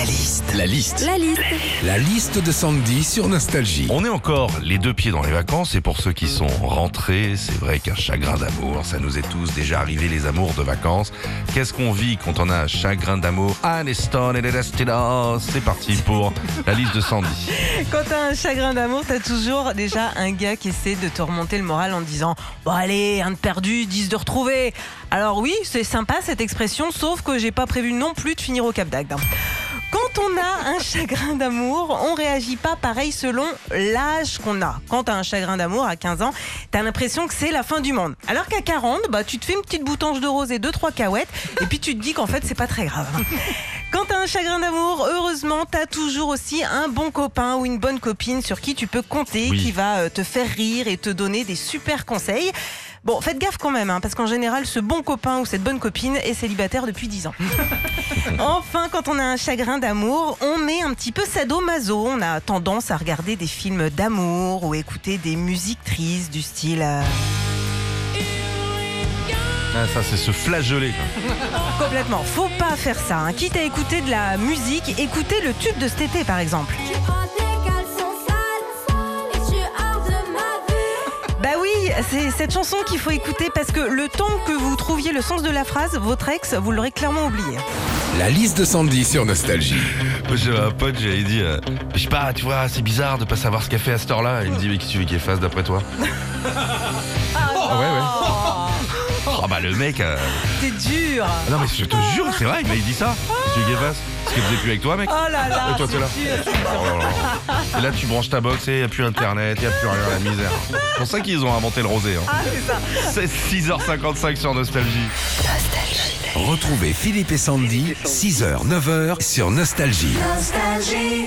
La liste. La liste. La liste. La liste de Sandy sur Nostalgie. On est encore les deux pieds dans les vacances et pour ceux qui sont rentrés, c'est vrai qu'un chagrin d'amour, ça nous est tous déjà arrivé les amours de vacances. Qu'est-ce qu'on vit quand on a un chagrin d'amour? Aniston et. C'est parti pour la liste de Sandy. Quand t'as un chagrin d'amour, t'as toujours déjà un gars qui essaie de te remonter le moral en disant Bon, allez, un de perdu, dix de retrouvé. Alors, oui, c'est sympa cette expression, sauf que j'ai pas prévu non plus de finir au Cap d'Agde. Quand on a un chagrin d'amour, on réagit pas pareil selon l'âge qu'on a. Quand t'as un chagrin d'amour à 15 ans, t'as l'impression que c'est la fin du monde. Alors qu'à 40, bah, tu te fais une petite boutange de rose et deux, trois cahuètes, et puis tu te dis qu'en fait, c'est pas très grave. Un chagrin d'amour, heureusement, t'as toujours aussi un bon copain ou une bonne copine sur qui tu peux compter, Oui. qui va euh, te faire rire et te donner des super conseils. Bon, faites gaffe quand même, hein, parce qu'en général, ce bon copain ou cette bonne copine est célibataire depuis 10 ans. enfin, quand on a un chagrin d'amour, on est un petit peu sadomaso. On a tendance à regarder des films d'amour ou écouter des musiques tristes du style... euh, Ah, ça, c'est se flageoler. quoi. Complètement. Faut pas faire ça. hein. Quitte à écouter de la musique, écoutez le tube de cet été, par exemple. Tu prends tes caleçons sales et tu hors de ma vue. Bah oui, c'est cette chanson qu'il faut écouter parce que le temps que vous trouviez le sens de la phrase, votre ex, vous l'aurez clairement oublié. La liste de Sandy sur Nostalgie. Un pote, j'avais dit, euh, je sais pas, tu vois, c'est bizarre de pas savoir ce qu'elle fait à cette heure-là. Il me dit, mais qui tu veux qu'elle fasse d'après toi? Ah. Oh bah le mec. euh, C'est dur. Non mais je te jure, c'est vrai, il m'a dit ça. Veux qu'elle fasse Ce qu'elle faisait plus avec toi, mec Oh là là. Et toi, t'es là c'est dur. Oh là là. Et là, tu branches ta box et il n'y a plus internet, il n'y a plus rien, la misère. C'est pour ça qu'ils ont inventé le rosé. Hein. Ah, c'est ça. C'est 6h55 sur Nostalgie. Retrouvez Philippe et Sandy, 6h, 9h sur Nostalgie. Nostalgie.